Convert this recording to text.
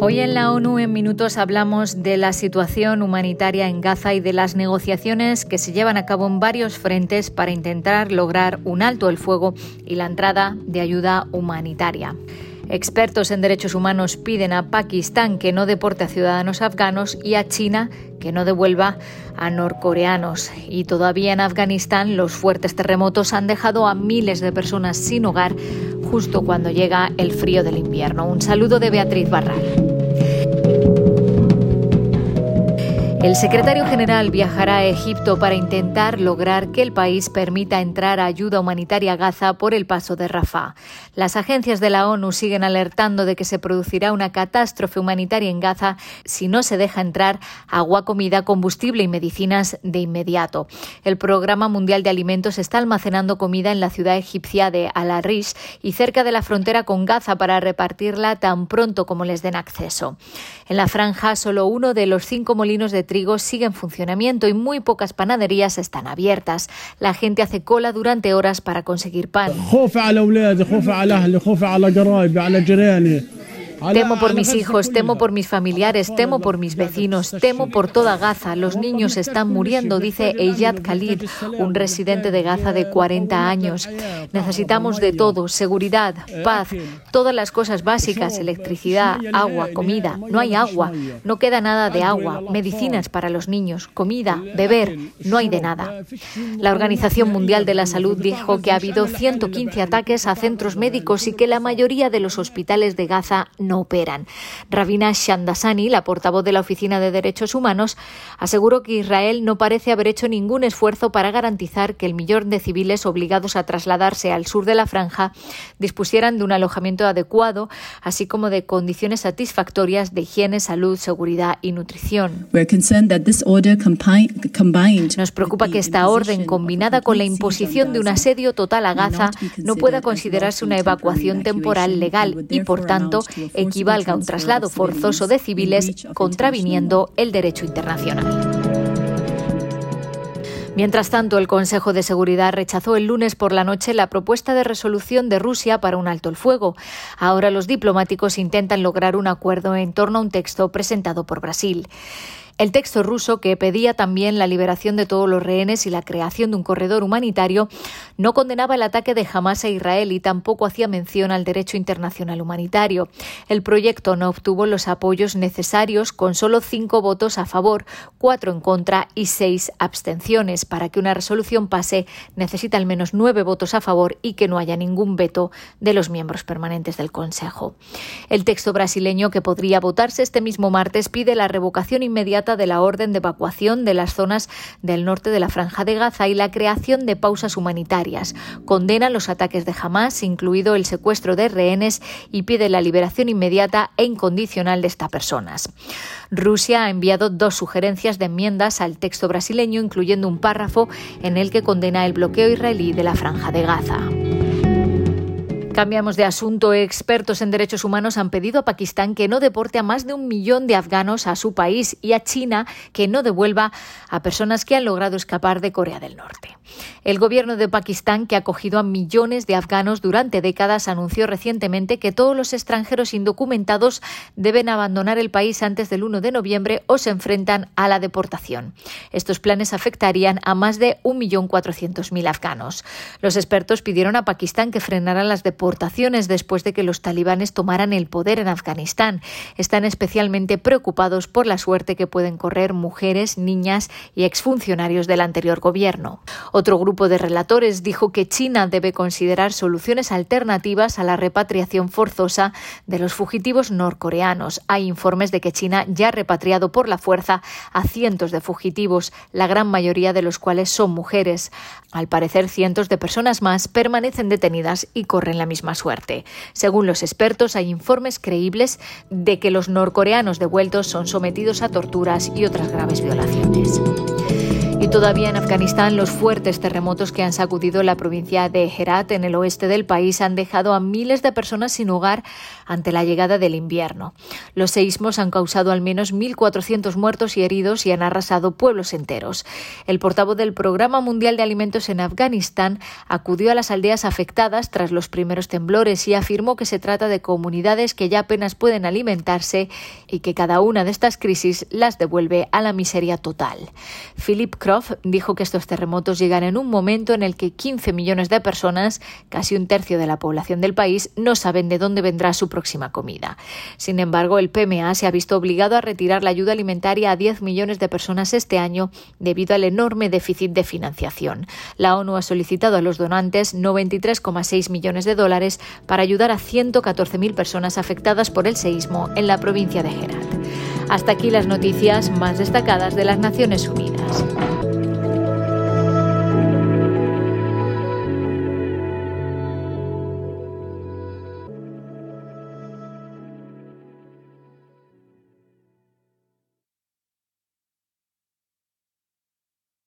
Hoy en la ONU en minutos hablamos de la situación humanitaria en Gaza y de las negociaciones que se llevan a cabo en varios frentes para intentar lograr un alto el fuego y la entrada de ayuda humanitaria. Expertos en derechos humanos piden a Pakistán que no deporte a ciudadanos afganos y a China que no devuelva a norcoreanos. Y todavía en Afganistán los fuertes terremotos han dejado a miles de personas sin hogar justo cuando llega el frío del invierno. Un saludo de Beatriz Barral. El secretario general viajará a Egipto para intentar lograr que el país permita entrar ayuda humanitaria a Gaza por el paso de Rafah. Las agencias de la ONU siguen alertando de que se producirá una catástrofe humanitaria en Gaza si no se deja entrar agua, comida, combustible y medicinas de inmediato. El Programa Mundial de Alimentos está almacenando comida en la ciudad egipcia de Al-Arish y cerca de la frontera con Gaza para repartirla tan pronto como les den acceso. En la franja, solo uno de los cinco molinos de trigo sigue en funcionamiento y muy pocas panaderías están abiertas. La gente hace cola durante horas para conseguir pan. Temo por mis hijos, temo por mis familiares, temo por mis vecinos, temo por toda Gaza. Los niños están muriendo, dice Eyad Khalid, un residente de Gaza de 40 años. Necesitamos de todo, seguridad, paz, todas las cosas básicas, electricidad, agua, comida. No hay agua, no queda nada de agua, medicinas para los niños, comida, beber, no hay de nada. La Organización Mundial de la Salud dijo que ha habido 115 ataques a centros médicos y que la mayoría de los hospitales de Gaza no operan. Rabina Shandasani, la portavoz de la Oficina de Derechos Humanos, aseguró que Israel no parece haber hecho ningún esfuerzo para garantizar que el millón de civiles obligados a trasladarse al sur de la franja dispusieran de un alojamiento adecuado, así como de condiciones satisfactorias de higiene, salud, seguridad y nutrición. Nos preocupa que esta orden, combinada con la imposición de un asedio total a Gaza, no pueda considerarse una evacuación temporal legal y, por tanto, equivalga a un traslado forzoso de civiles contraviniendo el derecho internacional. Mientras tanto, el Consejo de Seguridad rechazó el lunes por la noche la propuesta de resolución de Rusia para un alto el fuego. Ahora los diplomáticos intentan lograr un acuerdo en torno a un texto presentado por Brasil. El texto ruso, que pedía también la liberación de todos los rehenes y la creación de un corredor humanitario, no condenaba el ataque de Hamas a Israel y tampoco hacía mención al derecho internacional humanitario. El proyecto no obtuvo los apoyos necesarios, con solo cinco votos a favor, cuatro en contra y seis abstenciones. Para que una resolución pase, necesita al menos nueve votos a favor y que no haya ningún veto de los miembros permanentes del Consejo. El texto brasileño, que podría votarse este mismo martes, pide la revocación inmediata de la orden de evacuación de las zonas del norte de la Franja de Gaza y la creación de pausas humanitarias. Condena los ataques de Hamas, incluido el secuestro de rehenes, y pide la liberación inmediata e incondicional de estas personas. Rusia ha enviado dos sugerencias de enmiendas al texto brasileño, incluyendo un párrafo en el que condena el bloqueo israelí de la Franja de Gaza. Cambiamos de asunto. Expertos en derechos humanos han pedido a Pakistán que no deporte a más de un millón de afganos a su país y a China que no devuelva a personas que han logrado escapar de Corea del Norte. El gobierno de Pakistán, que ha acogido a millones de afganos durante décadas, anunció recientemente que todos los extranjeros indocumentados deben abandonar el país antes del 1 de noviembre o se enfrentan a la deportación. Estos planes afectarían a más de 1.400.000 afganos. Los expertos pidieron a Pakistán que frenara las deportaciones después de que los talibanes tomaran el poder en Afganistán. Están especialmente preocupados por la suerte que pueden correr mujeres, niñas y exfuncionarios del anterior gobierno. Otro grupo de relatores dijo que China debe considerar soluciones alternativas a la repatriación forzosa de los fugitivos norcoreanos. Hay informes de que China ya ha repatriado por la fuerza a cientos de fugitivos, la gran mayoría de los cuales son mujeres. Al parecer, cientos de personas más permanecen detenidas y corren la misma suerte. Según los expertos, hay informes creíbles de que los norcoreanos devueltos son sometidos a torturas y otras graves violaciones. Y todavía en Afganistán los fuertes terremotos que han sacudido la provincia de Herat en el oeste del país han dejado a miles de personas sin hogar ante la llegada del invierno. Los seísmos han causado al menos 1.400 muertos y heridos y han arrasado pueblos enteros. El portavoz del Programa Mundial de Alimentos en Afganistán acudió a las aldeas afectadas tras los primeros temblores y afirmó que se trata de comunidades que ya apenas pueden alimentarse y que cada una de estas crisis las devuelve a la miseria total. Philip Croft dijo que estos terremotos llegan en un momento en el que 15 millones de personas, casi un tercio de la población del país, no saben de dónde vendrá su próxima comida. Sin embargo, PMA se ha visto obligado a retirar la ayuda alimentaria a 10 millones de personas este año debido al enorme déficit de financiación. La ONU ha solicitado a los donantes 93,6 millones de dólares para ayudar a 114.000 personas afectadas por el seísmo en la provincia de Herat. Hasta aquí las noticias más destacadas de las Naciones Unidas.